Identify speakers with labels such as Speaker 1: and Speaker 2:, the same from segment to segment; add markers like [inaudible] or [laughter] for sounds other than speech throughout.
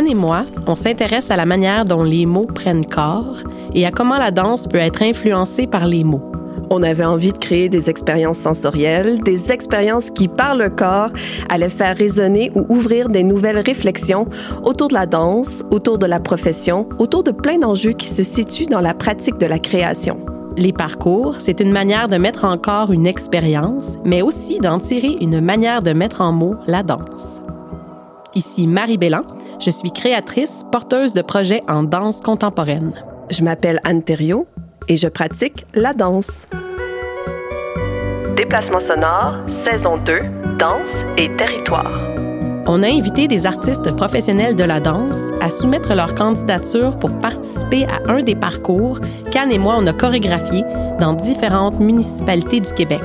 Speaker 1: Anne et moi, on s'intéresse à la manière dont les mots prennent corps et à comment la danse peut être influencée par les mots.
Speaker 2: On avait envie de créer des expériences sensorielles, des expériences qui, par le corps, allaient faire résonner ou ouvrir des nouvelles réflexions autour de la danse, autour de la profession, autour de plein d'enjeux qui se situent dans la pratique de la création.
Speaker 1: Les parcours, c'est une manière de mettre en corps une expérience, mais aussi d'en tirer une manière de mettre en mots la danse. Ici Marie Bélan, je suis créatrice, porteuse de projets en danse contemporaine.
Speaker 2: Je m'appelle Anne Thériault et je pratique la danse. Déplacement sonore, saison 2, danse et territoire.
Speaker 1: On a invité des artistes professionnels de la danse à soumettre leur candidature pour participer à un des parcours qu'Anne et moi on a chorégraphié dans différentes municipalités du Québec.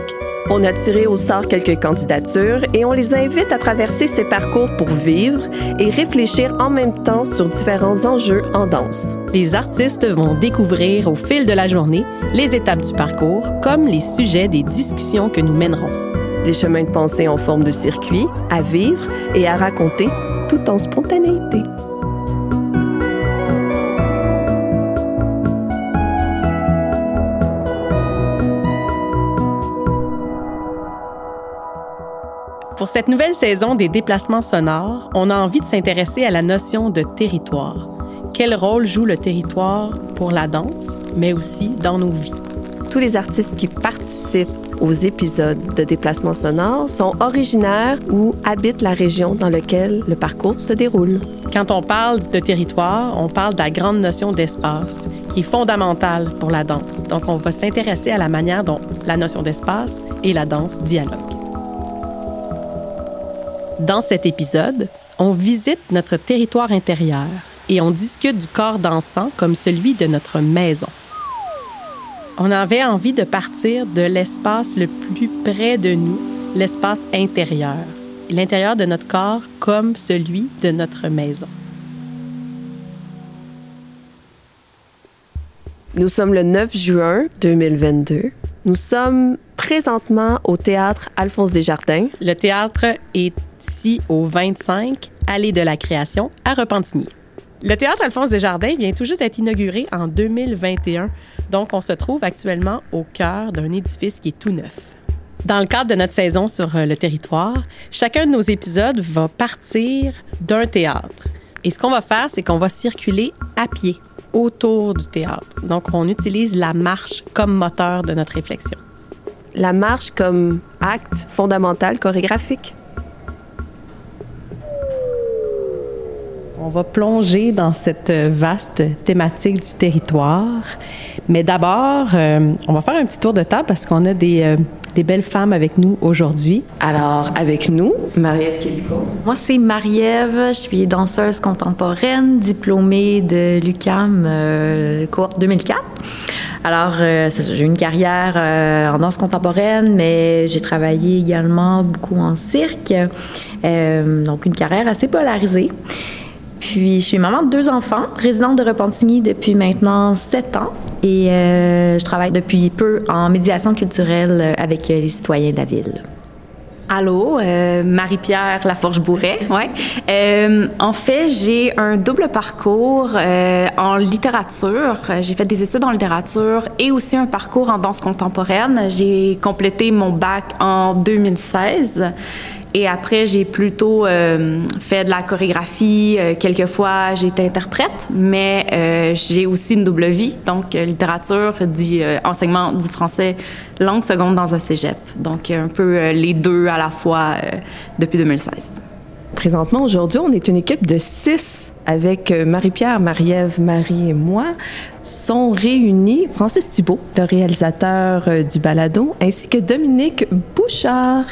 Speaker 2: On a tiré au sort quelques candidatures et on les invite à traverser ces parcours pour vivre et réfléchir en même temps sur différents enjeux en danse.
Speaker 1: Les artistes vont découvrir au fil de la journée les étapes du parcours comme les sujets des discussions que nous mènerons.
Speaker 2: Des chemins de pensée en forme de circuit à vivre et à raconter tout en spontanéité.
Speaker 1: Pour cette nouvelle saison des déplacements sonores, on a envie de s'intéresser à la notion de territoire. Quel rôle joue le territoire pour la danse, mais aussi dans nos vies?
Speaker 2: Tous les artistes qui participent aux épisodes de déplacements sonores sont originaires ou habitent la région dans laquelle le parcours se déroule.
Speaker 1: Quand on parle de territoire, on parle de la grande notion d'espace, qui est fondamentale pour la danse. Donc, on va s'intéresser à la manière dont la notion d'espace et la danse dialoguent. Dans cet épisode, on visite notre territoire intérieur et on discute du corps dansant comme celui de notre maison. On avait envie de partir de l'espace le plus près de nous, l'espace intérieur, l'intérieur de notre corps comme celui de notre maison.
Speaker 2: Nous sommes le 9 juin 2022. Nous sommes présentement au théâtre Alphonse Desjardins.
Speaker 1: Le théâtre est ici au 25 Allée de la Création à Repentigny. Le théâtre Alphonse Desjardins vient tout juste d'être inauguré en 2021, donc on se trouve actuellement au cœur d'un édifice qui est tout neuf. Dans le cadre de notre saison sur euh, le territoire, chacun de nos épisodes va partir d'un théâtre. Et ce qu'on va faire, c'est qu'on va circuler à pied autour du théâtre. Donc, on utilise la marche comme moteur de notre réflexion.
Speaker 2: La marche comme acte fondamental chorégraphique.
Speaker 1: On va plonger dans cette vaste thématique du territoire. Mais d'abord, euh, on va faire un petit tour de table parce qu'on a des, euh, des belles femmes avec nous aujourd'hui.
Speaker 2: Alors, avec nous, Marie-Ève Kélico.
Speaker 3: Moi, c'est Marie-Ève. Je suis danseuse contemporaine, diplômée de l'UCAM, euh, cohorte 2004. Alors, euh, j'ai eu une carrière euh, en danse contemporaine, mais j'ai travaillé également beaucoup en cirque. Euh, donc, une carrière assez polarisée. Puis, je suis maman de deux enfants, résidente de Repentigny depuis maintenant sept ans. Et euh, je travaille depuis peu en médiation culturelle avec les citoyens de la ville.
Speaker 4: Allô, euh, Marie-Pierre Laforge-Bourret. Ouais. Euh, en fait, j'ai un double parcours euh, en littérature. J'ai fait des études en littérature et aussi un parcours en danse contemporaine. J'ai complété mon bac en 2016. Et après, j'ai plutôt euh, fait de la chorégraphie. Euh, quelquefois, j'ai été interprète, mais euh, j'ai aussi une double vie. Donc, euh, littérature, dit enseignement du français, langue seconde dans un cégep. Donc, un peu les deux à la fois depuis 2016.
Speaker 2: Présentement, aujourd'hui, on est une équipe de six avec Marie-Pierre, Marie-Ève, Marie et moi, sont réunis Francis Thibault, le réalisateur du balado, ainsi que Dominique Bouchard,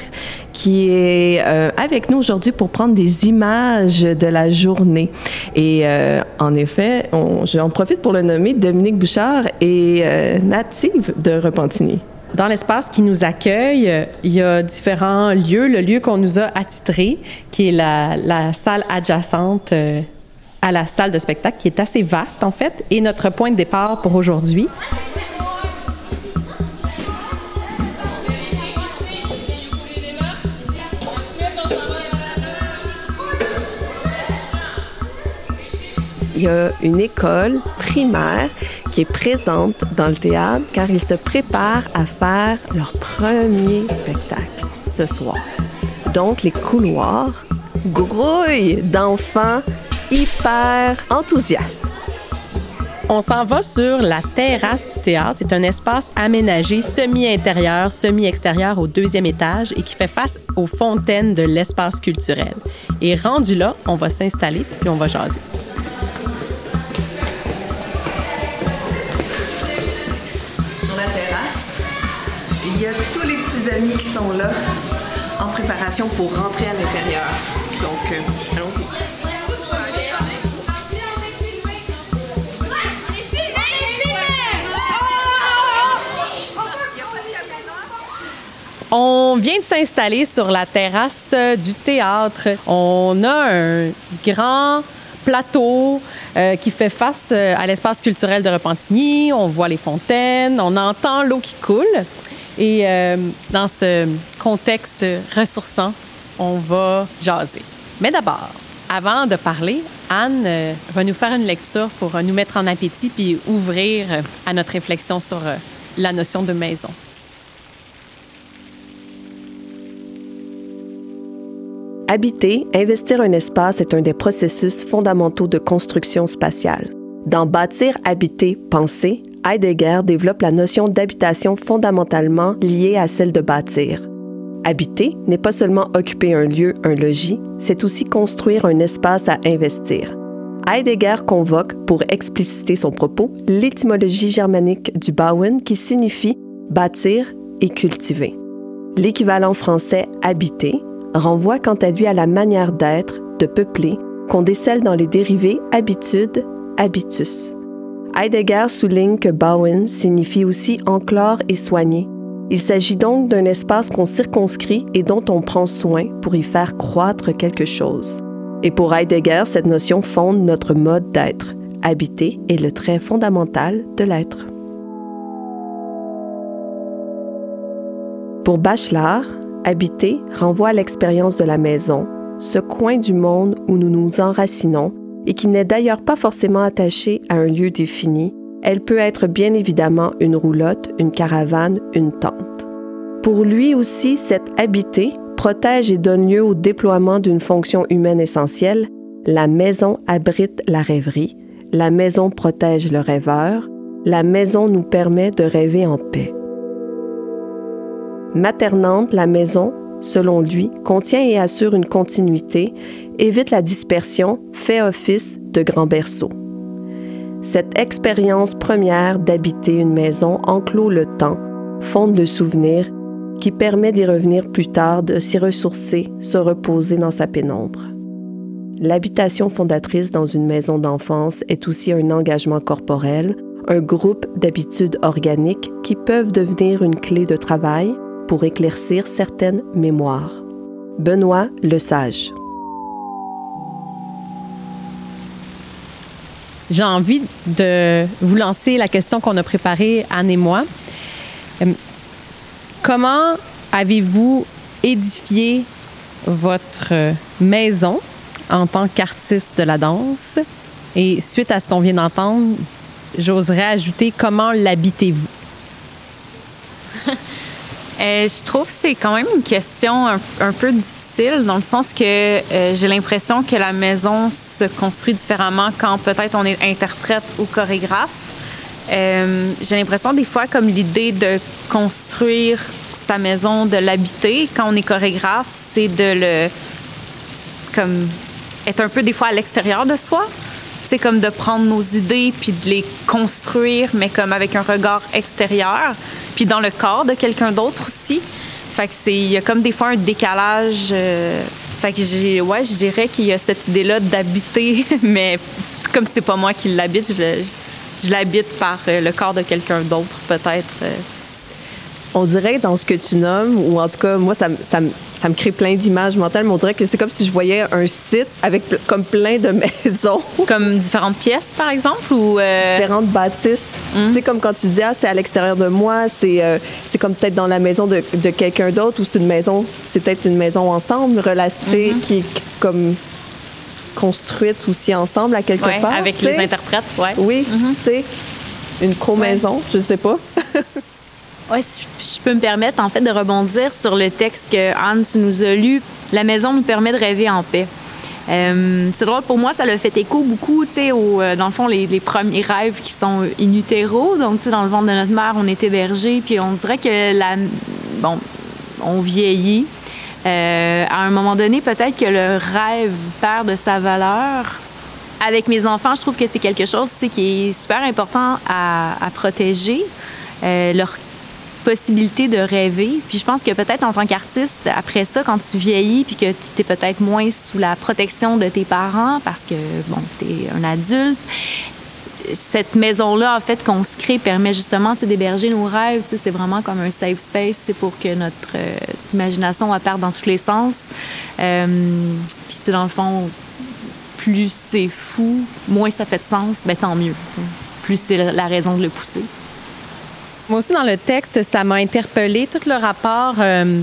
Speaker 2: qui est euh, avec nous aujourd'hui pour prendre des images de la journée. Et euh, en effet, on, j'en profite pour le nommer, Dominique Bouchard est euh, native de Repentigny.
Speaker 1: Dans l'espace qui nous accueille, il y a différents lieux. Le lieu qu'on nous a attitré, qui est la, la salle adjacente euh, à la salle de spectacle, qui est assez vaste en fait, et notre point de départ pour aujourd'hui.
Speaker 2: Y a une école primaire qui est présente dans le théâtre car ils se préparent à faire leur premier spectacle ce soir. Donc les couloirs grouillent d'enfants hyper enthousiastes.
Speaker 1: On s'en va sur la terrasse du théâtre. C'est un espace aménagé semi-intérieur, semi-extérieur au deuxième étage et qui fait face aux fontaines de l'espace culturel. Et rendu là, on va s'installer puis on va jaser.
Speaker 2: Y a tous les petits amis qui sont là en préparation pour rentrer à l'intérieur. Donc, euh, allons-y.
Speaker 1: On vient de s'installer sur la terrasse du théâtre. On a un grand plateau euh, qui fait face euh, à l'espace culturel de Repentigny. On voit les fontaines, on entend l'eau qui coule. Et euh, dans ce contexte ressourçant, on va jaser. Mais d'abord, avant de parler, Anne va nous faire une lecture pour nous mettre en appétit puis ouvrir à notre réflexion sur la notion de maison.
Speaker 2: Habiter, investir un espace est un des processus fondamentaux de construction spatiale. Dans Bâtir, habiter, penser, Heidegger développe la notion d'habitation fondamentalement liée à celle de bâtir. Habiter n'est pas seulement occuper un lieu, un logis, c'est aussi construire un espace à investir. Heidegger convoque, pour expliciter son propos, l'étymologie germanique du bauen qui signifie bâtir et cultiver. L'équivalent français habiter renvoie quant à lui à la manière d'être, de peupler, qu'on décèle dans les dérivés habitude, habitus. Heidegger souligne que bauen signifie aussi enclore et soigner. Il s'agit donc d'un espace qu'on circonscrit et dont on prend soin pour y faire croître quelque chose. Et pour Heidegger, cette notion fonde notre mode d'être. Habiter est le trait fondamental de l'être. Pour Bachelard, Habiter renvoie à l'expérience de la maison, ce coin du monde où nous nous enracinons et qui n'est d'ailleurs pas forcément attaché à un lieu défini. Elle peut être bien évidemment une roulotte, une caravane, une tente. Pour lui aussi, cette habiter protège et donne lieu au déploiement d'une fonction humaine essentielle. La maison abrite la rêverie, la maison protège le rêveur, la maison nous permet de rêver en paix. Maternante, la maison, selon lui, contient et assure une continuité, évite la dispersion, fait office de grand berceau. Cette expérience première d'habiter une maison enclôt le temps, fonde le souvenir, qui permet d'y revenir plus tard, de s'y ressourcer, se reposer dans sa pénombre. L'habitation fondatrice dans une maison d'enfance est aussi un engagement corporel, un groupe d'habitudes organiques qui peuvent devenir une clé de travail, pour éclaircir certaines mémoires. Benoît le Sage.
Speaker 1: J'ai envie de vous lancer la question qu'on a préparée, Anne et moi. Euh, comment avez-vous édifié votre maison en tant qu'artiste de la danse? Et suite à ce qu'on vient d'entendre, j'oserais ajouter comment l'habitez-vous? [laughs]
Speaker 4: Euh, je trouve que c'est quand même une question un, peu difficile dans le sens que euh, j'ai l'impression que la maison se construit différemment quand peut-être on est interprète ou chorégraphe. Euh, j'ai l'impression des fois comme l'idée de construire sa maison, de l'habiter quand on est chorégraphe, c'est de le comme être un peu des fois à l'extérieur de soi. Comme de prendre nos idées puis de les construire, mais comme avec un regard extérieur puis dans le corps de quelqu'un d'autre aussi. Fait que c'est, il y a comme des fois un décalage. Euh, fait que j'ai, ouais, je dirais qu'il y a cette idée-là d'habiter, [laughs] mais comme c'est pas moi qui l'habite, je, je, l'habite par euh, le corps de quelqu'un d'autre, peut-être. Euh.
Speaker 2: On dirait dans ce que tu nommes, ou en tout cas, moi, ça, ça, ça me crée plein d'images mentales, mais on dirait que c'est comme si je voyais un site avec comme plein de [laughs] maisons.
Speaker 4: Comme différentes pièces, par exemple, ou... Euh,
Speaker 2: différentes bâtisses. Mm. Tu sais, comme quand tu dis, ah, c'est à l'extérieur de moi, c'est euh, c'est comme peut-être dans la maison de, de quelqu'un d'autre, ou c'est une maison, c'est peut-être une maison ensemble, relacée, qui est comme construite aussi ensemble à quelque
Speaker 4: Ouais,
Speaker 2: part.
Speaker 4: avec les interprètes, ouais.
Speaker 2: Oui, tu sais, une co-maison, je sais pas. [laughs]
Speaker 3: Oui, si je peux me permettre, en fait, de rebondir sur le texte que Anne, tu nous as lu. La maison nous permet de rêver en paix. Euh, c'est drôle, pour moi, ça l'a fait écho beaucoup, tu sais, euh, dans le fond, les, premiers rêves qui sont in utero. Donc, tu sais, dans le ventre de notre mère, on est hébergé, puis on dirait que la, bon, on vieillit. Euh, à un moment donné, peut-être que le rêve perd de sa valeur. Avec mes enfants, je trouve que c'est quelque chose, qui est super important à, protéger. Euh, possibilité de rêver. Puis je pense que peut-être en tant qu'artiste, après ça, quand tu vieillis, puis que tu es peut-être moins sous la protection de tes parents, parce que, bon, tu es un adulte, cette maison-là, en fait, qu'on se crée, permet justement d'héberger nos rêves. C'est vraiment comme un safe space pour que notre euh, imagination apparaisse dans tous les sens. Euh, puis, dans le fond, plus c'est fou, moins ça fait de sens, ben tant mieux. Plus c'est la raison de le pousser.
Speaker 1: Moi aussi, dans le texte, ça m'a interpellé tout le rapport euh,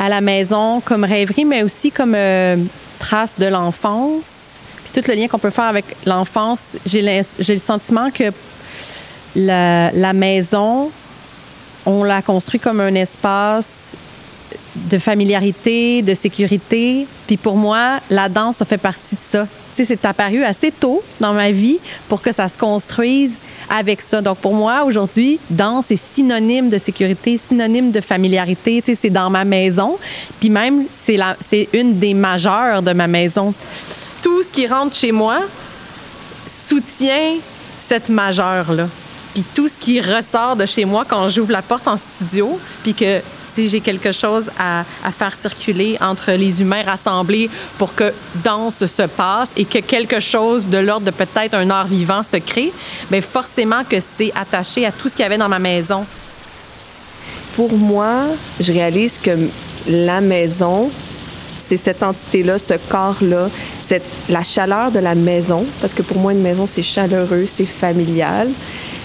Speaker 1: à la maison comme rêverie, mais aussi comme euh, trace de l'enfance. Puis tout le lien qu'on peut faire avec l'enfance. J'ai le sentiment que la, maison, on l'a construit comme un espace de familiarité, de sécurité. Puis pour moi, la danse, fait partie de ça. C'est apparu assez tôt dans ma vie pour que ça se construise avec ça. Donc pour moi, aujourd'hui, danse est synonyme de sécurité, synonyme de familiarité. Tu sais, c'est dans ma maison. Puis même, c'est c'est une des majeures de ma maison. Tout ce qui rentre chez moi soutient cette majeure-là. Puis tout ce qui ressort de chez moi quand j'ouvre la porte en studio, puis que sais, j'ai quelque chose à, à faire circuler entre les humains rassemblés pour que danse se passe et que quelque chose de l'ordre de peut-être un art vivant se crée, bien forcément que c'est attaché à tout ce qu'il y avait dans ma maison.
Speaker 2: Pour moi, je réalise que la maison, c'est cette entité-là, ce corps-là, la chaleur de la maison, parce que pour moi, une maison, c'est chaleureux, c'est familial.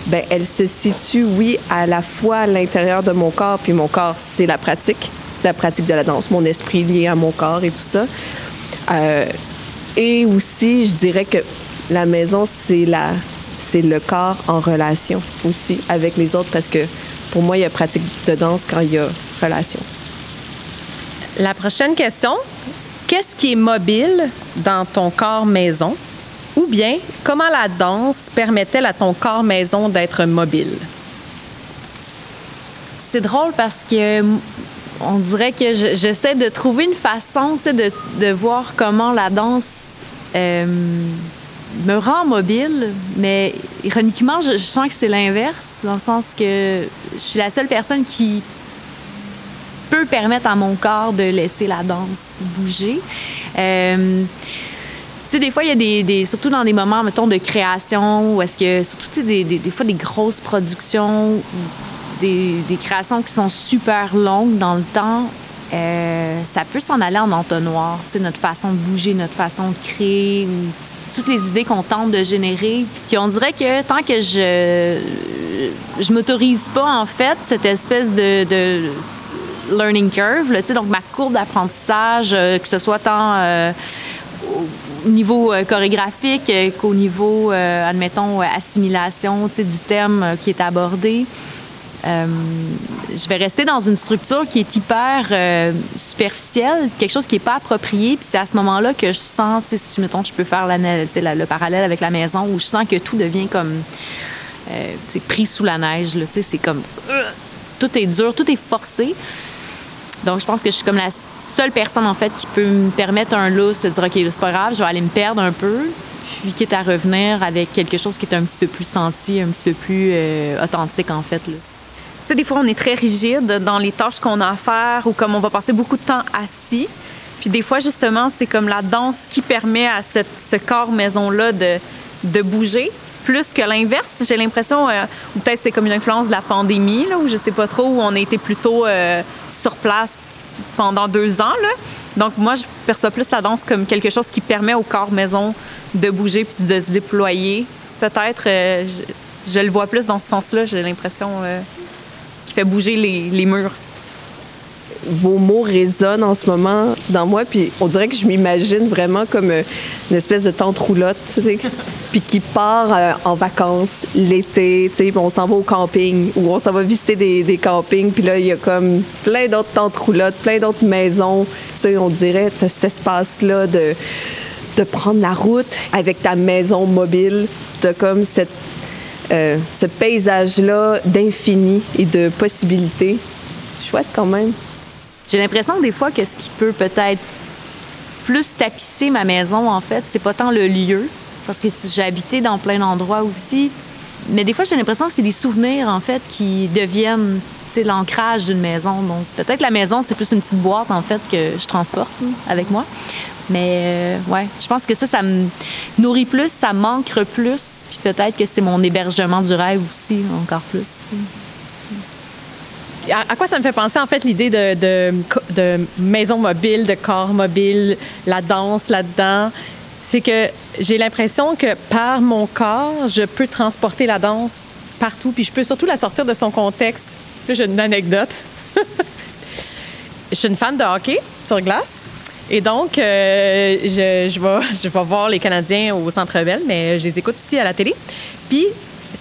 Speaker 2: Ben, elle se situe, oui, à la fois à l'intérieur de mon corps, puis mon corps, c'est la pratique, la pratique de la danse, mon esprit lié à mon corps et tout ça. Euh, et aussi, je dirais que la maison, c'est la, c'est le corps en relation aussi avec les autres, parce que pour moi, il y a pratique de danse quand il y a relation.
Speaker 1: La prochaine question, qu'est-ce qui est mobile dans ton corps maison? Ou bien, comment la danse permet-elle à ton corps maison d'être mobile?
Speaker 3: C'est drôle parce que on dirait que je- j'essaie de trouver une façon de, voir comment la danse euh, me rend mobile, mais ironiquement, je, sens que c'est l'inverse, dans le sens que je suis la seule personne qui peut permettre à mon corps de laisser la danse bouger. Euh, sais, des fois, il y a des, des- Surtout dans des moments, mettons, de création, où est-ce que. Surtout, tu sais, des, des, des fois, des grosses productions, ou des, des créations qui sont super longues dans le temps, euh, ça peut s'en aller en entonnoir. Tu sais, notre façon de bouger, notre façon de créer, ou toutes les idées qu'on tente de générer. Puis on dirait que tant que je. Je m'autorise pas, en fait, cette espèce de- de learning curve, là, tu donc ma courbe d'apprentissage, euh, que ce soit tant euh, niveau euh, chorégraphique euh, qu'au niveau, euh, admettons, assimilation du thème qui est abordé. Je vais rester dans une structure qui est hyper superficielle, quelque chose qui n'est pas approprié. Puis c'est à ce moment-là que je sens, si mettons, je peux faire le parallèle avec la maison, où je sens que tout devient comme euh, pris sous la neige. C'est comme tout est dur, tout est forcé. Donc, je pense que je suis comme la seule personne, en fait, qui peut me permettre un lousse, de dire, OK, c'est pas grave, je vais aller me perdre un peu, puis quitte à revenir avec quelque chose qui est un petit peu plus senti, un petit peu plus euh, authentique, en fait.
Speaker 4: Tu sais, des fois, on est très rigide dans les tâches qu'on a à faire ou comme on va passer beaucoup de temps assis. Puis des fois, justement, c'est comme la danse qui permet à ce corps maison-là de, de bouger. Plus que l'inverse, j'ai l'impression, euh, ou peut-être c'est comme une influence de la pandémie, là, où je sais pas trop, où on a été plutôt euh, sur place pendant deux ans. Là. Donc moi, je perçois plus la danse comme quelque chose qui permet au corps maison de bouger puis de se déployer. Peut-être, euh, je, le vois plus dans ce sens-là, j'ai l'impression. euh, qui fait bouger les, les murs.
Speaker 2: Vos mots résonnent en ce moment dans moi, puis on dirait que je m'imagine vraiment comme euh, une espèce de tente roulotte, puis qui part euh, en vacances l'été, tu sais, on s'en va au camping ou on s'en va visiter des, campings, puis là, il y a comme plein d'autres tentes roulottes, plein d'autres maisons, tu sais, on dirait, tu cet espace-là de, de prendre la route avec ta maison mobile, tu comme cette, euh, ce paysage-là d'infini et de possibilités. Chouette quand même.
Speaker 3: J'ai l'impression des fois que ce qui peut peut-être plus tapisser ma maison, en fait, c'est pas tant le lieu, parce que j'ai habité dans plein d'endroits aussi, mais des fois, j'ai l'impression que c'est des souvenirs, en fait, qui deviennent l'ancrage d'une maison. Donc, peut-être la maison, c'est plus une petite boîte, en fait, que je transporte avec moi. Mais euh, ouais, je pense que ça, ça me nourrit plus, ça manque plus. Puis peut-être que c'est mon hébergement du rêve aussi, encore plus
Speaker 1: à, quoi ça me fait penser, en fait, l'idée de, maison mobile, de corps mobile, la danse là-dedans? C'est que j'ai l'impression que par mon corps, je peux transporter la danse partout, puis je peux surtout la sortir de son contexte. Puis j'ai une anecdote. je suis une fan de hockey sur glace. Et donc, euh, je, je, vais, je vais voir les Canadiens au Centre Bell, mais je les écoute aussi à la télé. Puis,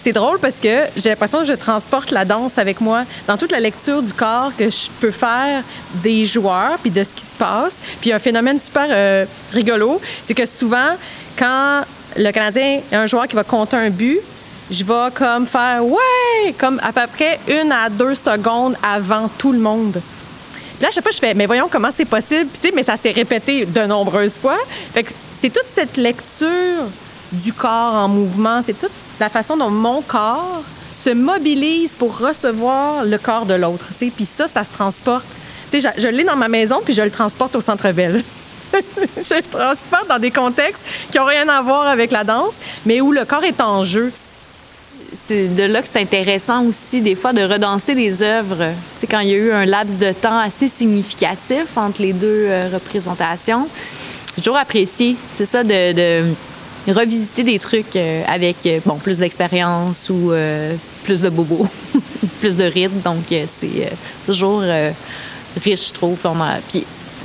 Speaker 1: c'est drôle parce que j'ai l'impression que je transporte la danse avec moi dans toute la lecture du corps que je peux faire des joueurs puis de ce qui se passe. Puis un phénomène super euh, rigolo, c'est que souvent, quand le Canadien a un joueur qui va compter un but, je vais comme faire ouais, comme à peu près une à deux secondes avant tout le monde. Puis là, à chaque fois, je fais, mais voyons comment c'est possible. Puis, tu sais, mais ça s'est répété de nombreuses fois. Fait que c'est toute cette lecture du corps en mouvement, c'est toute la façon dont mon corps se mobilise pour recevoir le corps de l'autre. Puis ça, ça se transporte. Je, l'ai dans ma maison, puis je le transporte au centre-ville. [laughs] je le transporte dans des contextes qui n'ont rien à voir avec la danse, mais où le corps est en jeu.
Speaker 3: C'est de là que c'est intéressant aussi, des fois, de redanser les œuvres. Quand il y a eu un laps de temps assez significatif entre les deux euh, représentations. J'ai toujours apprécié, c'est ça, de revisiter des trucs euh, avec euh, bon plus d'expérience ou euh, plus de bobos, [laughs] plus de rythme. Donc c'est toujours riche, je trouve. Puis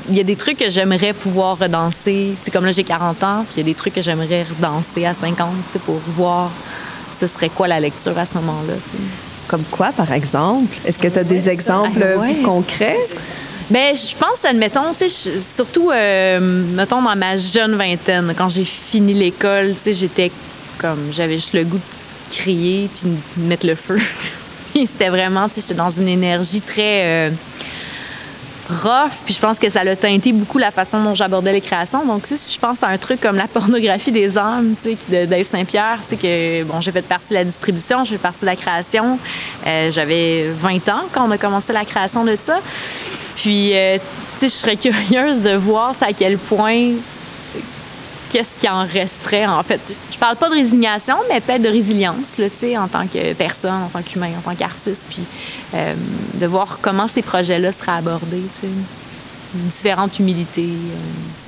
Speaker 3: il y a des trucs que j'aimerais pouvoir redanser. C'est comme là j'ai 40 ans, puis il y a des trucs que j'aimerais redanser à 50, pour voir ce serait quoi la lecture à ce moment-là.
Speaker 2: Comme quoi, par exemple? Est-ce que tu as des exemples ah, concrets?
Speaker 3: Bien, je pense, admettons, tu sais, surtout, euh, mettons, dans ma jeune vingtaine, quand j'ai fini l'école, tu sais, j'étais comme, j'avais juste le goût de crier puis de mettre le feu. [laughs] c'était vraiment, tu sais, j'étais dans une énergie très euh, rough, puis je pense que ça a teinté beaucoup la façon dont j'abordais les créations. Donc, tu sais, je pense à un truc comme la pornographie des âmes, tu sais, de Dave Saint-Pierre, tu sais, que, bon, j'ai fait partie de la distribution, j'ai fait partie de la création. Euh, j'avais 20 ans quand on a commencé la création de ça. Puis, euh, tu sais, je serais curieuse de voir à quel point qu'est-ce qui en resterait, en fait. Je parle pas de résignation, mais peut-être de résilience, tu sais, en tant que personne, en tant qu'humain, en tant qu'artiste, puis euh, de voir comment ces projets-là seraient abordés, tu sais. Différentes humilités. Euh,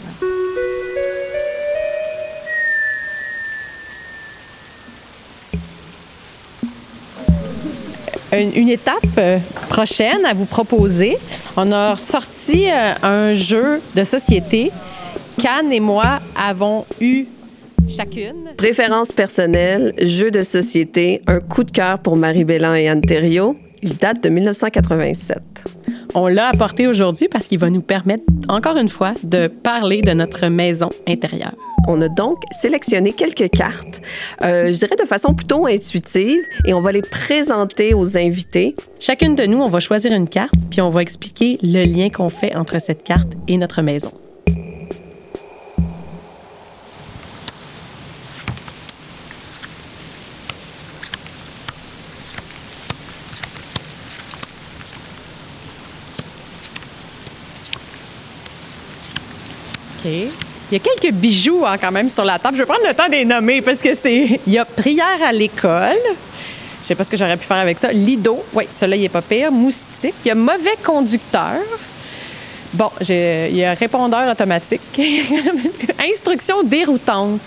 Speaker 1: une, étape euh, prochaine à vous proposer. On a sorti euh, un jeu de société. Cannes et moi avons eu chacune.
Speaker 2: Préférence personnelle, jeu de société, un coup de cœur pour Marie Bélan et Anne Thériault. Il date de 1987.
Speaker 1: On l'a apporté aujourd'hui parce qu'il va nous permettre, encore une fois, de parler de notre maison intérieure.
Speaker 2: On a donc sélectionné quelques cartes, euh, je dirais de façon plutôt intuitive, et on va les présenter aux invités.
Speaker 1: Chacune de nous, on va choisir une carte, puis on va expliquer le lien qu'on fait entre cette carte et notre maison. OK. Il y a quelques bijoux hein, quand même sur la table. Je vais prendre le temps de les nommer parce que c'est. [laughs] Il y a prière à l'école. Je sais pas ce que j'aurais pu faire avec ça. Lido, oui, celui-là, il est pas pire. Moustique. Il y a mauvais conducteur. Bon, il y a répondeur automatique. [laughs] Instruction déroutante.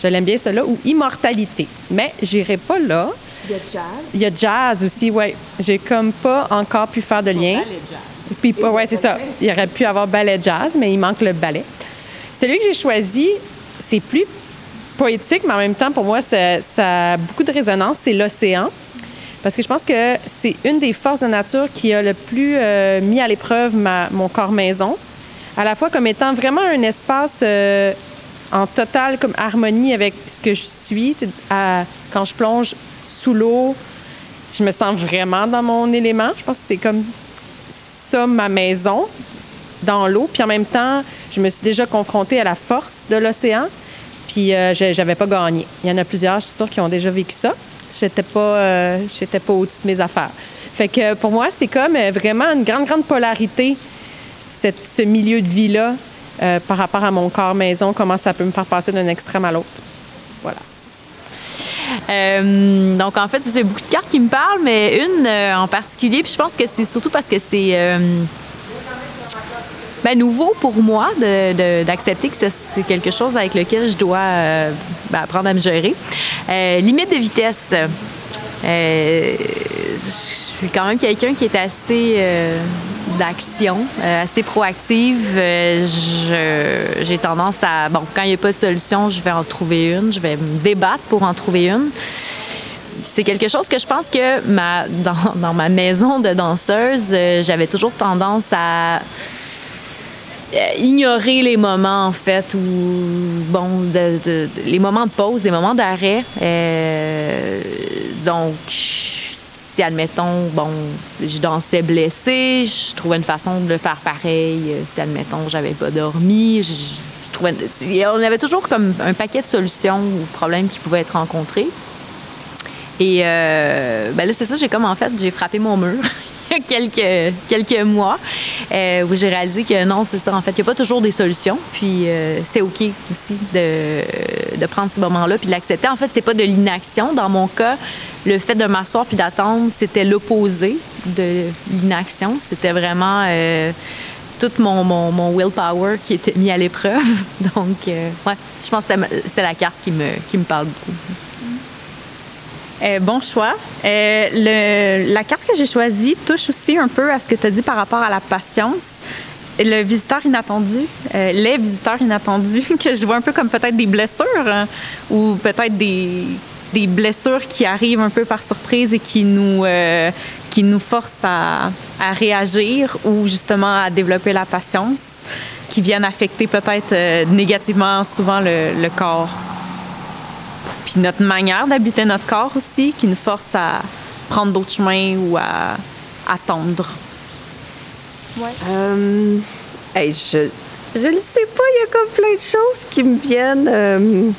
Speaker 1: Je l'aime bien, cela. Ou immortalité. Mais j'irai pas là.
Speaker 3: Il y a jazz.
Speaker 1: Il y a jazz aussi, oui. J'ai comme pas encore pu faire de lien. Ballet jazz. Puis, ouais, c'est ça. Il aurait pu avoir ballet jazz, mais il manque le ballet. Celui que j'ai choisi, c'est plus poétique, mais en même temps, pour moi, ça, a beaucoup de résonance. C'est l'océan. Parce que je pense que c'est une des forces de nature qui a le plus euh, mis à l'épreuve mon corps maison. À la fois comme étant vraiment un espace euh, en totale comme harmonie avec ce que je suis. quand je plonge sous l'eau, je me sens vraiment dans mon élément. Je pense que c'est comme ça ma maison dans l'eau. Puis en même temps, je me suis déjà confrontée à la force de l'océan. Puis euh, j'avais pas gagné. Il y en a plusieurs, je suis sûre, qui ont déjà vécu ça. J'étais pas, euh, pas au-dessus de mes affaires. Fait que pour moi, c'est comme euh, vraiment une grande, grande polarité, ce milieu de vie-là, par rapport à mon corps maison, comment ça peut me faire passer d'un extrême à l'autre. Voilà.
Speaker 3: donc, en fait, c'est beaucoup de cartes qui me parlent, mais une en particulier, puis je pense que c'est surtout parce que c'est ben, nouveau pour moi d'accepter que c'est quelque chose avec lequel je dois ben, apprendre à me gérer. limite de vitesse. Euh, je suis quand même quelqu'un qui est assez euh, d'action, euh, assez proactive. J'ai tendance à, bon, quand il n'y a pas de solution, je vais en trouver une, je vais me débattre pour en trouver une. C'est quelque chose que je pense que ma, [laughs] dans, dans ma maison de danseuse, j'avais toujours tendance à ignorer les moments en fait où bon de, les moments de pause les moments d'arrêt. Euh, donc si admettons bon je dansais blessée je trouvais une façon de le faire pareil si admettons j'avais pas dormi je, trouvais on avait toujours comme un paquet de solutions aux problèmes qui pouvaient être rencontrés. Et euh, ben là c'est ça j'ai comme en fait j'ai frappé mon mur [laughs] [laughs] quelques, quelques mois euh, où j'ai réalisé que non, c'est ça. En fait, il n'y a pas toujours des solutions. Puis euh, c'est OK aussi de, de prendre ces moments-là puis de l'accepter. En fait, c'est pas de l'inaction. Dans mon cas, le fait de m'asseoir puis d'attendre, c'était l'opposé de l'inaction. C'était vraiment euh, tout mon, mon, mon, willpower qui était mis à l'épreuve. [laughs] Donc, ouais, je pense que c'était la carte qui me, qui me parle beaucoup.
Speaker 4: Euh, bon choix. Euh, le, la carte que j'ai choisie touche aussi un peu à ce que tu as dit par rapport à la patience. Le visiteur inattendu, euh, les visiteurs inattendus, [laughs] que je vois un peu comme peut-être des blessures hein, ou peut-être des, blessures qui arrivent un peu par surprise et qui nous, qui nous forcent à, réagir ou justement à développer la patience, qui viennent affecter peut-être négativement souvent le corps puis notre manière d'habiter notre corps aussi, qui nous force à prendre d'autres chemins ou à attendre.
Speaker 2: Ouais. Euh, je je ne sais pas, il y a comme plein de choses qui me viennent euh,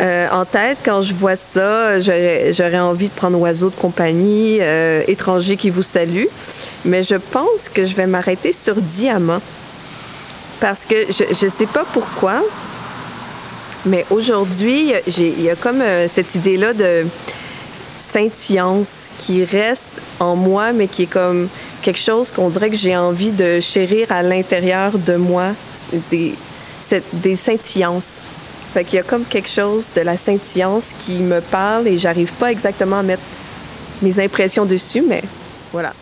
Speaker 2: euh, en tête quand je vois ça. J'aurais envie de prendre oiseau de compagnie, étranger qui vous salue. Mais je pense que je vais m'arrêter sur diamant. Parce que je ne sais pas pourquoi, mais aujourd'hui, il y a comme euh, cette idée-là de scintillance qui reste en moi, mais qui est comme quelque chose qu'on dirait que j'ai envie de chérir à l'intérieur de moi, des, des scintillances. Fait qu'il y a comme quelque chose de la scintillance qui me parle et j'arrive pas exactement à mettre mes impressions dessus, mais voilà.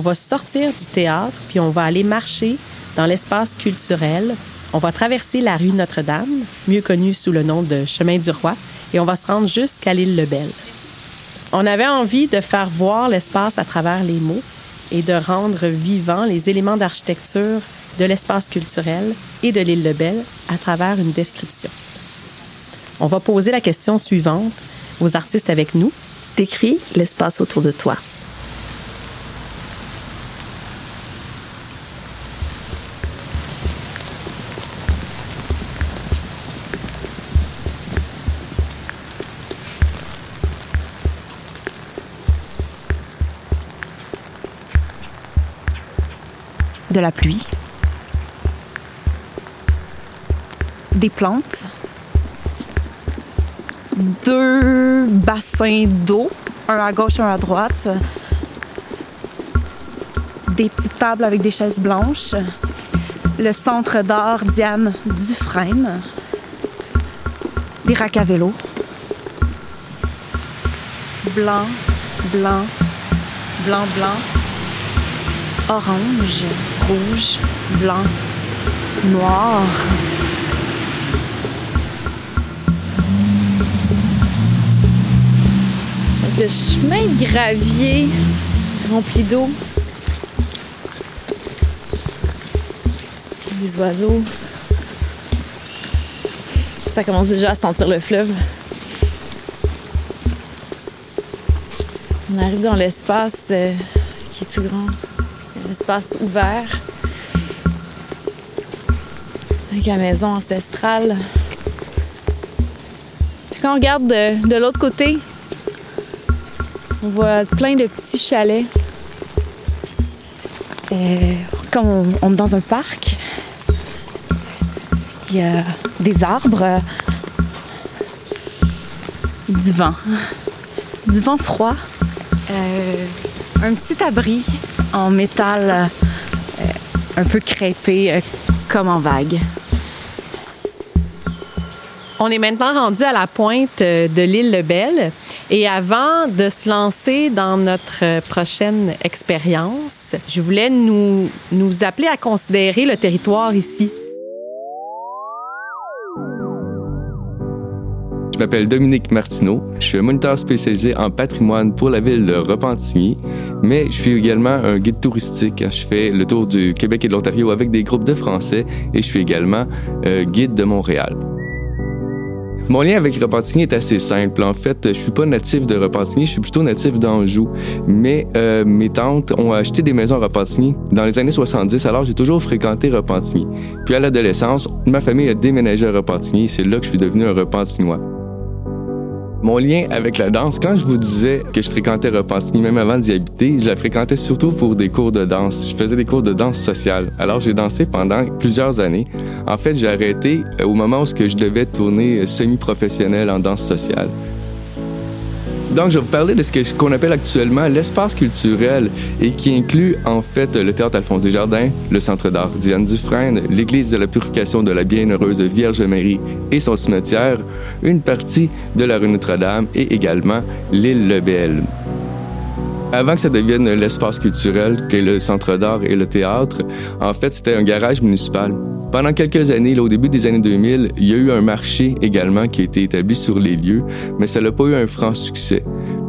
Speaker 1: On va sortir du théâtre, puis on va aller marcher dans l'espace culturel. On va traverser la rue Notre-Dame, mieux connue sous le nom de Chemin du Roi, et on va se rendre jusqu'à l'île Lebel. On avait envie de faire voir l'espace à travers les mots et de rendre vivants les éléments d'architecture de l'espace culturel et de l'île Lebel à travers une description. On va poser la question suivante aux artistes avec nous.
Speaker 2: Décris l'espace autour de toi.
Speaker 4: La pluie, des plantes, deux bassins d'eau, un à gauche, un à droite, des petites tables avec des chaises blanches, le centre d'art Diane Dufresne, des racks à vélo, blanc, blanc, blanc, blanc, orange, rouge, blanc, noir.
Speaker 3: Le chemin de gravier rempli d'eau. Des oiseaux. Ça commence déjà à sentir le fleuve. On arrive dans l'espace euh, qui est tout grand. L'espace ouvert. Avec la maison ancestrale. Puis quand on regarde de, de l'autre côté, on voit plein de petits chalets.
Speaker 4: Euh, comme on, on est dans un parc, il y a des arbres, du vent, du vent froid, euh, un petit abri en métal euh, un peu crêpé, euh, comme en vague.
Speaker 1: On est maintenant rendu à la pointe euh, de l'île Lebel. Et avant de se lancer dans notre prochaine expérience, je voulais nous, nous appeler à considérer le territoire ici.
Speaker 5: Je m'appelle Dominique Martineau. Je suis un moniteur spécialisé en patrimoine pour la ville de Repentigny, mais je suis également un guide touristique. Je fais le tour du Québec et de l'Ontario avec des groupes de Français et je suis également euh, guide de Montréal. Mon lien avec Repentigny est assez simple. En fait, je suis pas natif de Repentigny, je suis plutôt natif d'Anjou. Mais euh, mes tantes ont acheté des maisons à Repentigny dans les années 70, alors j'ai toujours fréquenté Repentigny. Puis à l'adolescence, ma famille a déménagé à Repentigny et c'est là que je suis devenu un Repentignois. Mon lien avec la danse, quand je vous disais que je fréquentais Repentigny même avant d'y habiter, je la fréquentais surtout pour des cours de danse. Je faisais des cours de danse sociale. Alors j'ai dansé pendant plusieurs années. En fait, j'ai arrêté euh, au moment où je devais tourner euh, semi-professionnel en danse sociale. Donc, je vais vous parler de ce qu'on appelle actuellement l'espace culturel et qui inclut en fait le théâtre Alphonse Desjardins, le centre d'art Diane Dufresne, l'église de la purification de la bienheureuse Vierge Marie et son cimetière, une partie de la rue Notre-Dame et également l'île Lebel. Avant que ça devienne l'espace culturel, qu'est le centre d'art et le théâtre, en fait, c'était un garage municipal. Pendant quelques années, là, au début des années 2000, il y a eu un marché également qui a été établi sur les lieux, mais ça n'a pas eu un franc succès.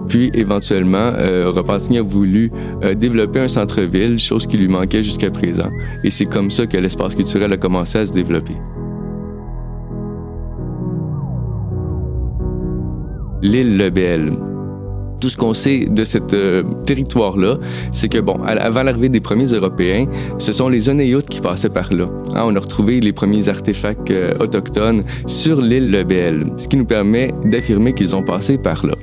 Speaker 5: Puis, éventuellement, euh, Repentigny a voulu euh, développer un centre-ville, chose qui lui manquait jusqu'à présent. Et c'est comme ça que l'espace culturel a commencé à se développer. L'île Lebel. Tout ce qu'on sait de ce territoire-là, c'est que, bon, avant l'arrivée des premiers Européens, ce sont les Onéoutes qui passaient par là. Hein, on a retrouvé les premiers artefacts euh, autochtones sur l'île Lebel, ce qui nous permet d'affirmer qu'ils ont passé par là.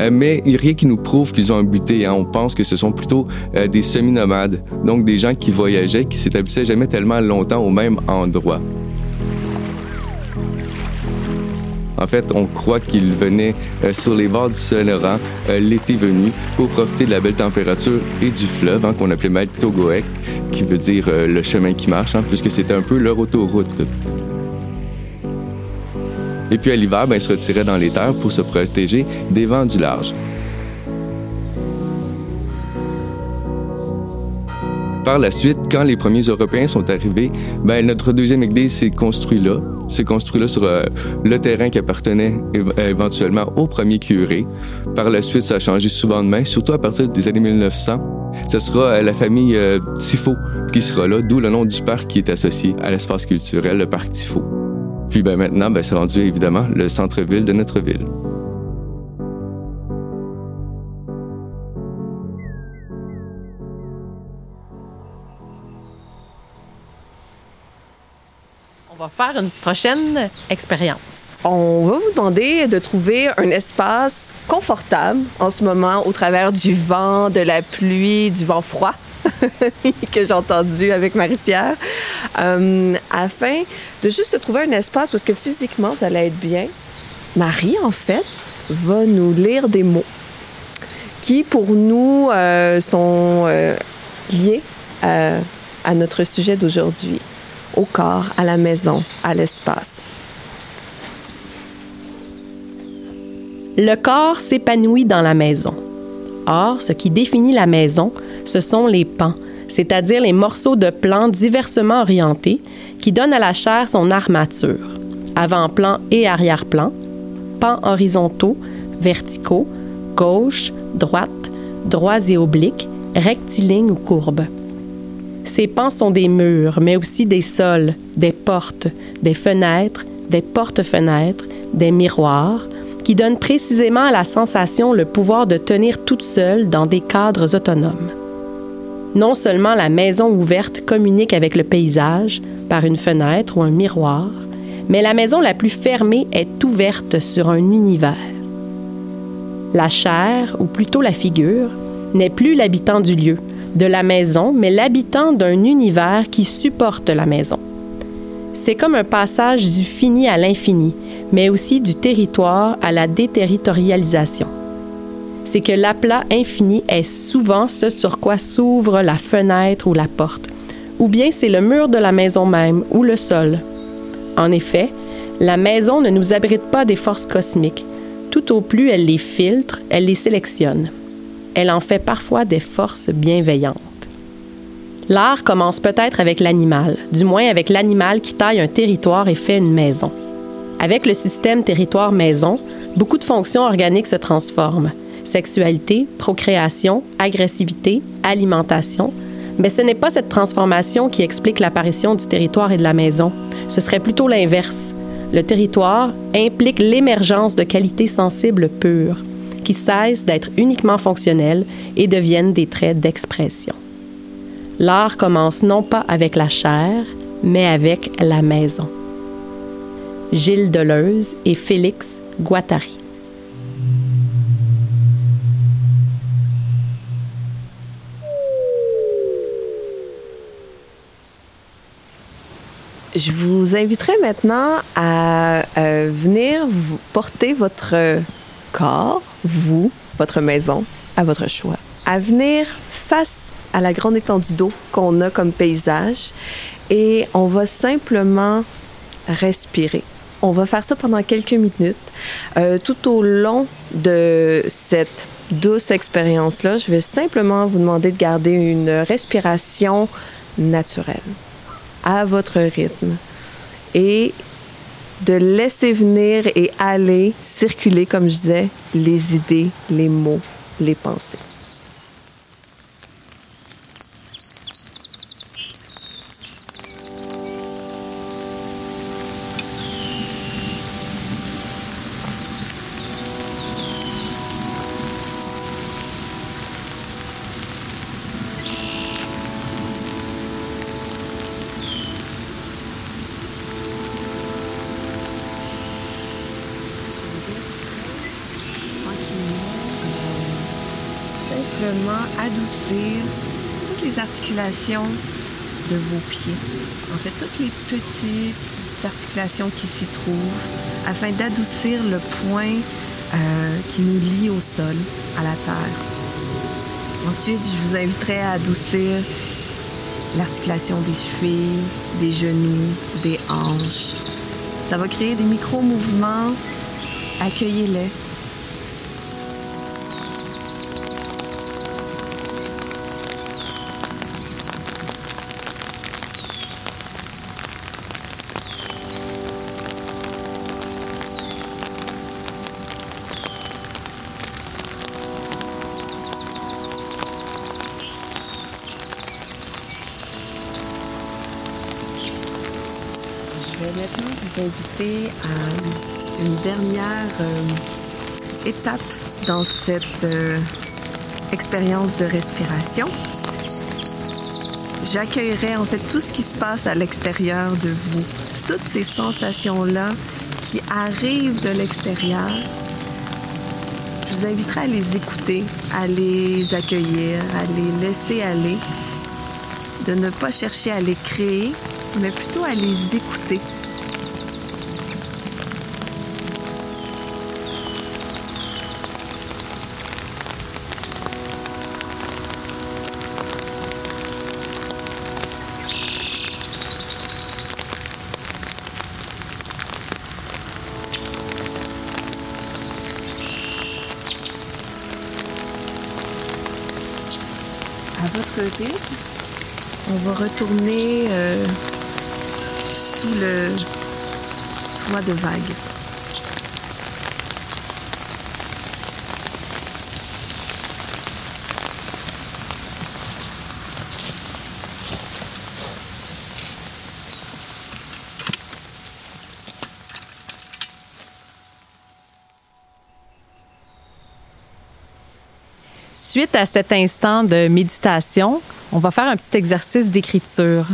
Speaker 5: Euh, mais il n'y a rien qui nous prouve qu'ils ont habité. Hein. On pense que ce sont plutôt euh, des semi-nomades, donc des gens qui voyageaient, qui s'établissaient jamais tellement longtemps au même endroit. En fait, on croit qu'ils venaient euh, sur les bords du Saint-Laurent euh, l'été venu pour profiter de la belle température et du fleuve hein, qu'on appelait Maltogoek, qui veut dire euh, le chemin qui marche, hein, puisque c'était un peu leur autoroute. Et puis à l'hiver, ben, ils se retiraient dans les terres pour se protéger des vents du large. Par la suite, quand les premiers Européens sont arrivés, ben, notre deuxième église s'est construite là. S'est construite là sur euh, le terrain qui appartenait euh, éventuellement au premier curé. Par la suite, ça a changé souvent de main, surtout à partir des années 1900. Ce sera euh, la famille Tifo qui sera là, d'où le nom du parc qui est associé à l'espace culturel, le parc Tifo. Puis ben, maintenant, ben, c'est rendu évidemment le centre-ville de notre ville.
Speaker 1: Va faire une prochaine expérience.
Speaker 2: On va vous demander de trouver un espace confortable en ce moment au travers du vent, de la pluie, du vent froid [laughs] que j'ai entendu avec Marie-Pierre, euh, afin de juste se trouver un espace où est-ce que physiquement vous allez être bien. Marie, en fait, va nous lire des mots qui, pour nous, euh, sont euh, liés à notre sujet d'aujourd'hui, au corps, à la maison, à l'espace.
Speaker 1: Le corps s'épanouit dans la maison. Or, ce qui définit la maison, ce sont les pans, c'est-à-dire les morceaux de plan diversement orientés qui donnent à la chair son armature, avant-plan et arrière-plan, pans horizontaux, verticaux, gauche, droite, droits et obliques, rectilignes ou courbes. Ces pans sont des murs, mais aussi des sols, des portes, des fenêtres, des porte-fenêtres, des miroirs, qui donnent précisément à la sensation le pouvoir de tenir toute seule dans des cadres autonomes. Non seulement la maison ouverte communique avec le paysage par une fenêtre ou un miroir, mais la maison la plus fermée est ouverte sur un univers. La chair, ou plutôt la figure, n'est plus l'habitant du lieu, de la maison, mais l'habitant d'un univers qui supporte la maison. C'est comme un passage du fini à l'infini, mais aussi du territoire à la déterritorialisation. C'est que l'aplat infini est souvent ce sur quoi s'ouvre la fenêtre ou la porte, ou bien c'est le mur de la maison même ou le sol. En effet, la maison ne nous abrite pas des forces cosmiques. Tout au plus, elle les filtre, elle les sélectionne. Elle en fait parfois des forces bienveillantes. L'art commence peut-être avec l'animal, du moins avec l'animal qui taille un territoire et fait une maison. Avec le système territoire-maison, beaucoup de fonctions organiques se transforment. Sexualité, procréation, agressivité, alimentation. Mais ce n'est pas cette transformation qui explique l'apparition du territoire et de la maison. Ce serait plutôt l'inverse. Le territoire implique l'émergence de qualités sensibles pures, qui cessent d'être uniquement fonctionnelles et deviennent des traits d'expression. L'art commence non pas avec la chair, mais avec la maison. Gilles Deleuze et Félix Guattari.
Speaker 2: Je vous inviterai maintenant à euh, venir porter votre corps, vous, votre maison, à votre choix, à venir face à la grande étendue d'eau qu'on a comme paysage et on va simplement respirer. On va faire ça pendant quelques minutes. Euh, tout au long de cette douce expérience-là, je vais simplement vous demander de garder une respiration naturelle, à votre rythme, et de laisser venir et aller circuler, comme je disais, les idées, les mots, les pensées. De vos pieds. En fait, toutes les petites articulations qui s'y trouvent afin d'adoucir le point euh, qui nous lie au sol, à la terre. Ensuite, je vous inviterai à adoucir l'articulation des chevilles, des genoux, des hanches. Ça va créer des micro-mouvements. Accueillez-les. Dernière euh, étape dans cette euh, expérience de respiration. J'accueillerai en fait tout ce qui se passe à l'extérieur de vous, toutes ces sensations-là qui arrivent de l'extérieur. Je vous inviterai à les écouter, à les accueillir, à les laisser aller, de ne pas chercher à les créer, mais plutôt à les écouter. À votre côté, on va retourner euh, sous le toit de vague.
Speaker 1: À cet instant de méditation, on va faire un petit exercice d'écriture.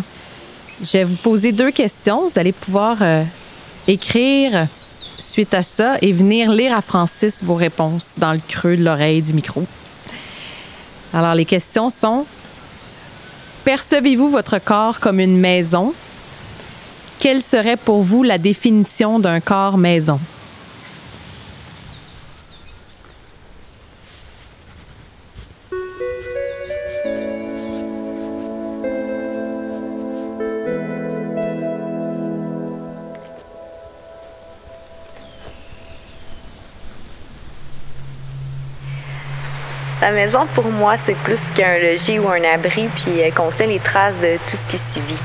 Speaker 1: Je vais vous poser deux questions. Vous allez pouvoir euh, écrire suite à ça et venir lire à Francis vos réponses dans le creux de l'oreille du micro. Alors, les questions sont Percevez-vous votre corps comme une maison? Quelle serait pour vous la définition d'un corps maison?
Speaker 3: La maison, pour moi, c'est plus qu'un logis ou un abri, puis elle contient les traces de tout ce qui s'y vit.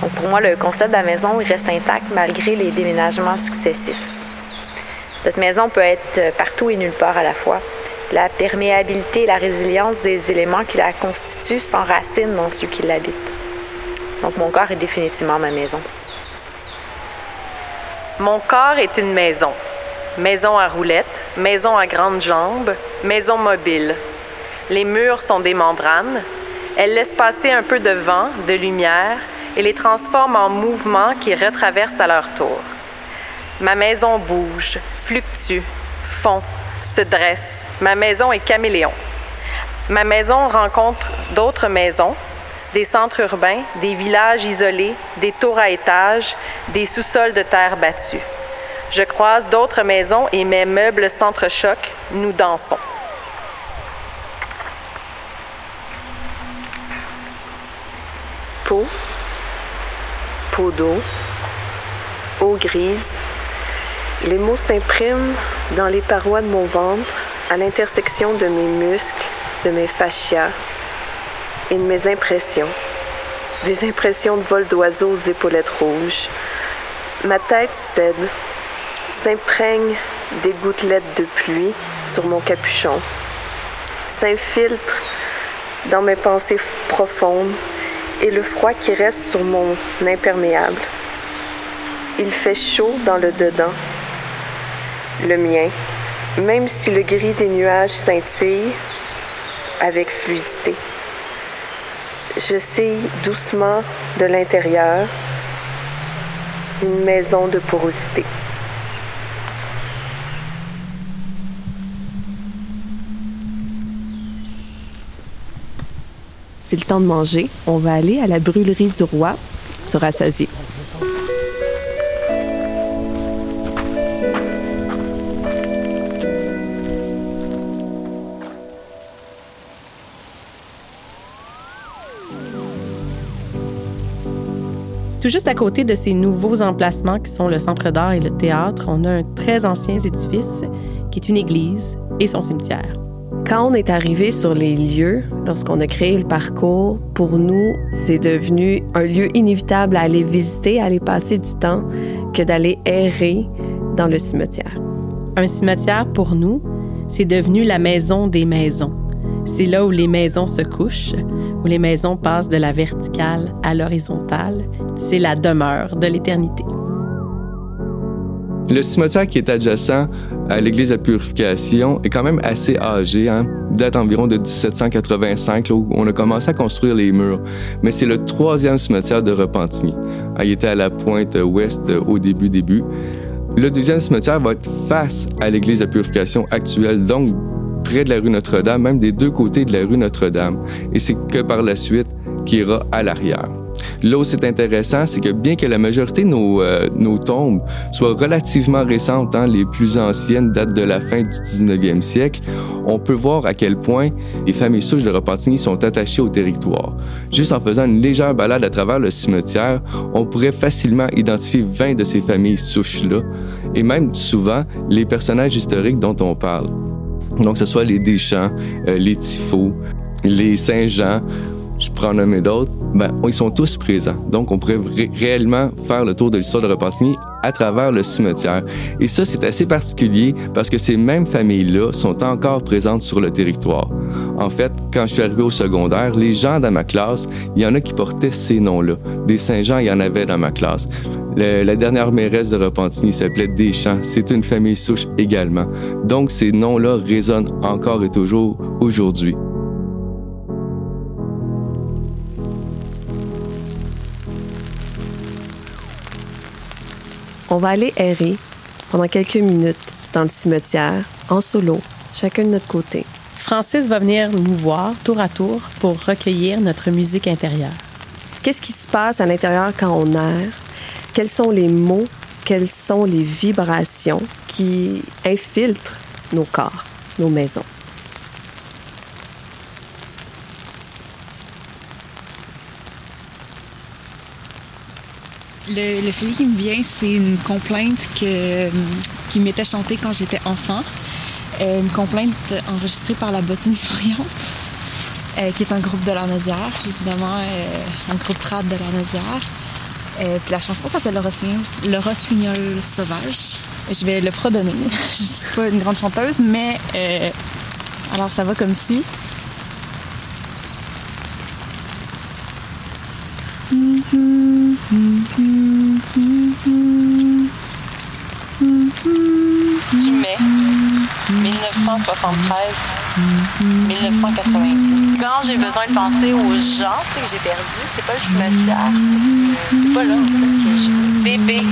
Speaker 3: Donc, pour moi, le concept de la maison reste intact malgré les déménagements successifs. Cette maison peut être partout et nulle part à la fois. La perméabilité et la résilience des éléments qui la constituent s'enracinent dans ceux qui l'habitent. Donc, mon corps est définitivement ma maison.
Speaker 1: Mon corps est une maison. Maison à roulettes, maison à grandes jambes, maison mobile. Les murs sont des membranes. Elles laissent passer un peu de vent, de lumière et les transforment en mouvements qui retraversent à leur tour. Ma maison bouge, fluctue, fond, se dresse. Ma maison est caméléon. Ma maison rencontre d'autres maisons, des centres urbains, des villages isolés, des tours à étages, des sous-sols de terre battue. Je croise d'autres maisons et mes meubles s'entrechoquent, nous dansons.
Speaker 6: Peau, peau d'eau, eau grise. Les mots s'impriment dans les parois de mon ventre, à l'intersection de mes muscles, de mes fascias et de mes impressions. Des impressions de vol d'oiseaux aux épaulettes rouges. Ma tête cède, s'imprègne des gouttelettes de pluie sur mon capuchon, s'infiltre dans mes pensées profondes et le froid qui reste sur mon imperméable. Il fait chaud dans le dedans, le mien, même si le gris des nuages scintille avec fluidité. Je sais doucement de l'intérieur une maison de porosité.
Speaker 2: C'est le temps de manger. On va aller à la brûlerie du roi se rassasier.
Speaker 1: Tout juste à côté de ces nouveaux emplacements qui sont le centre d'art et le théâtre, on a un très ancien édifice qui est une église et son cimetière.
Speaker 2: Quand on est arrivé sur les lieux, lorsqu'on a créé le parcours, pour nous, c'est devenu un lieu inévitable à aller visiter, à aller passer du temps, que d'aller errer dans le cimetière.
Speaker 1: Un cimetière, pour nous, c'est devenu la maison des maisons. C'est là où les maisons se couchent, où les maisons passent de la verticale à l'horizontale. C'est la demeure de l'éternité.
Speaker 5: Le cimetière qui est adjacent à l'église de purification est quand même assez âgé, hein? date environ de 1785, là, où on a commencé à construire les murs. Mais c'est le troisième cimetière de Repentigny. Ah, il était à la pointe ouest au début, début. Le deuxième cimetière va être face à l'église de purification actuelle, donc près de la rue Notre-Dame, même des deux côtés de la rue Notre-Dame. Et c'est que par la suite qui ira à l'arrière. Là où c'est intéressant, c'est que bien que la majorité de nos, euh, tombes soient relativement récentes, hein, les plus anciennes datent de la fin du 19e siècle, on peut voir à quel point les familles souches de Repentigny sont attachées au territoire. Juste en faisant une légère balade à travers le cimetière, on pourrait facilement identifier 20 de ces familles souches-là, et même souvent les personnages historiques dont on parle. Donc, ce soit les Deschamps, euh, les Tifaux, les Saint-Jean, je prends nommer d'autres, ben, ils sont tous présents. Donc, on pourrait réellement faire le tour de l'histoire de Repentigny à travers le cimetière. Et ça, c'est assez particulier parce que ces mêmes familles-là sont encore présentes sur le territoire. En fait, quand je suis arrivé au secondaire, les gens dans ma classe, il y en a qui portaient ces noms-là. Des Saint-Jean, il y en avait dans ma classe. la dernière mairesse de Repentigny s'appelait Deschamps. C'est une famille souche également. Donc, ces noms-là résonnent encore et toujours aujourd'hui.
Speaker 2: On va aller errer pendant quelques minutes dans le cimetière, en solo, chacun de notre côté.
Speaker 1: Francis va venir nous voir tour à tour pour recueillir notre musique intérieure.
Speaker 2: Qu'est-ce qui se passe à l'intérieur quand on erre? Quels sont les mots? Quelles sont les vibrations qui infiltrent nos corps, nos maisons?
Speaker 7: Le, le qui me vient, c'est une complainte que, qui m'était chantée quand j'étais enfant. Euh, une complainte enregistrée par la bottine [laughs] souriante, euh, qui est un groupe de la Nodière, évidemment, euh, un groupe rap de la Nodière. puis la chanson s'appelle le rossignol, le rossignol sauvage. Je vais le fredonner. [laughs] Je suis pas une grande chanteuse, mais alors ça va comme suit.
Speaker 1: Du mai 1973 1982. Quand j'ai besoin de penser aux gens que j'ai perdus, c'est pas le cimetière. C'est pas là Bébé.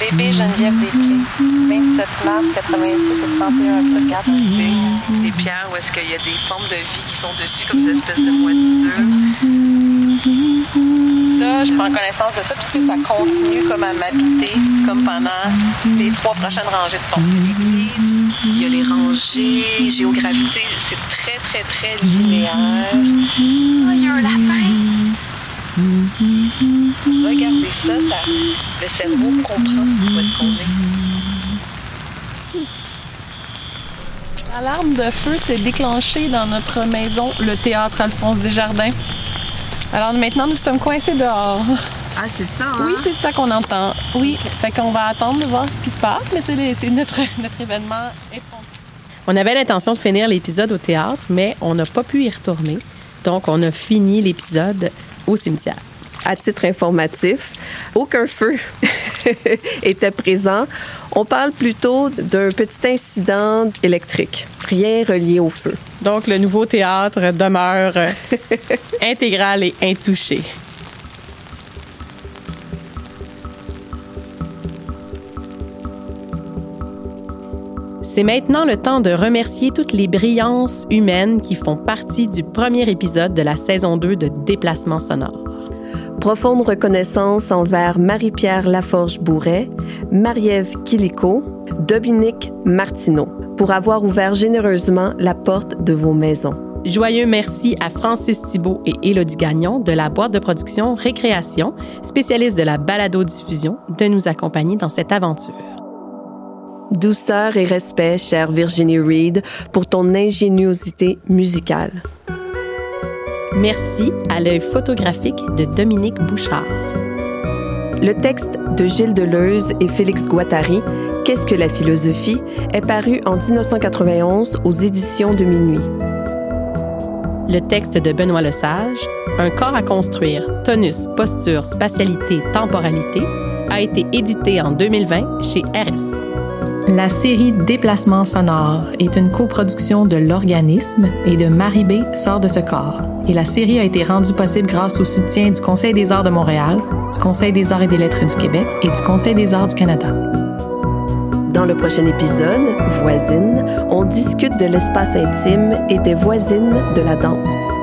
Speaker 1: Bébé Geneviève Després. 27 mars 86 au 31 octobre Des pierres où est-ce qu'il y a des formes de vie qui sont dessus comme des espèces de moisissures ça, je prends connaissance de ça, puis ça continue comme à m'habiter, comme pendant les trois prochaines rangées de ponts. L'église, il y a les rangées, géographie, c'est très, très, très linéaire. Ah, il y a un lapin! Regardez ça, ça, le cerveau comprend où est-ce qu'on est. L'alarme de feu s'est déclenchée dans notre maison, le théâtre Alphonse Desjardins. Alors maintenant, nous sommes coincés dehors.
Speaker 2: Ah, c'est ça, hein?
Speaker 1: Oui, c'est ça qu'on entend. Oui, fait qu'on va attendre de voir ce qui se passe, mais c'est notre, [laughs] notre événement On avait l'intention de finir l'épisode au théâtre, mais on n'a pas pu y retourner. Donc, on a fini l'épisode au cimetière
Speaker 2: à titre informatif, aucun feu [laughs] était présent. On parle plutôt d'un petit incident électrique, rien relié au feu.
Speaker 1: Donc, le nouveau théâtre demeure [laughs] intégral et intouché. C'est maintenant le temps de remercier toutes les brillances humaines qui font partie du premier épisode de la saison 2 de Déplacement sonore.
Speaker 2: Profonde reconnaissance envers Marie-Pierre Laforge-Bourret, Marie-Ève Kilico, Dominique Martineau pour avoir ouvert généreusement la porte de vos maisons.
Speaker 1: Joyeux merci à Francis Thibault et Élodie Gagnon de la boîte de production Récréation, spécialiste de la balado-diffusion, de nous accompagner dans cette aventure.
Speaker 2: Douceur et respect, chère Virginie Reed, pour ton ingéniosité musicale.
Speaker 1: Merci à l'œil photographique de Dominique Bouchard.
Speaker 2: Le texte de Gilles Deleuze et Félix Guattari, Qu'est-ce que la philosophie, est paru en 1991 aux éditions de Minuit.
Speaker 1: Le texte de Benoît Lesage, Un corps à construire, tonus, posture, spatialité, temporalité, a été édité en 2020 chez RS. La série Déplacements sonores est une coproduction de l'organisme et de Marie B sort de ce corps. Et la série a été rendue possible grâce au soutien du Conseil des arts de Montréal, du Conseil des arts et des lettres du Québec et du Conseil des arts du Canada.
Speaker 2: Dans le prochain épisode, Voisines, on discute de l'espace intime et des voisines de la danse.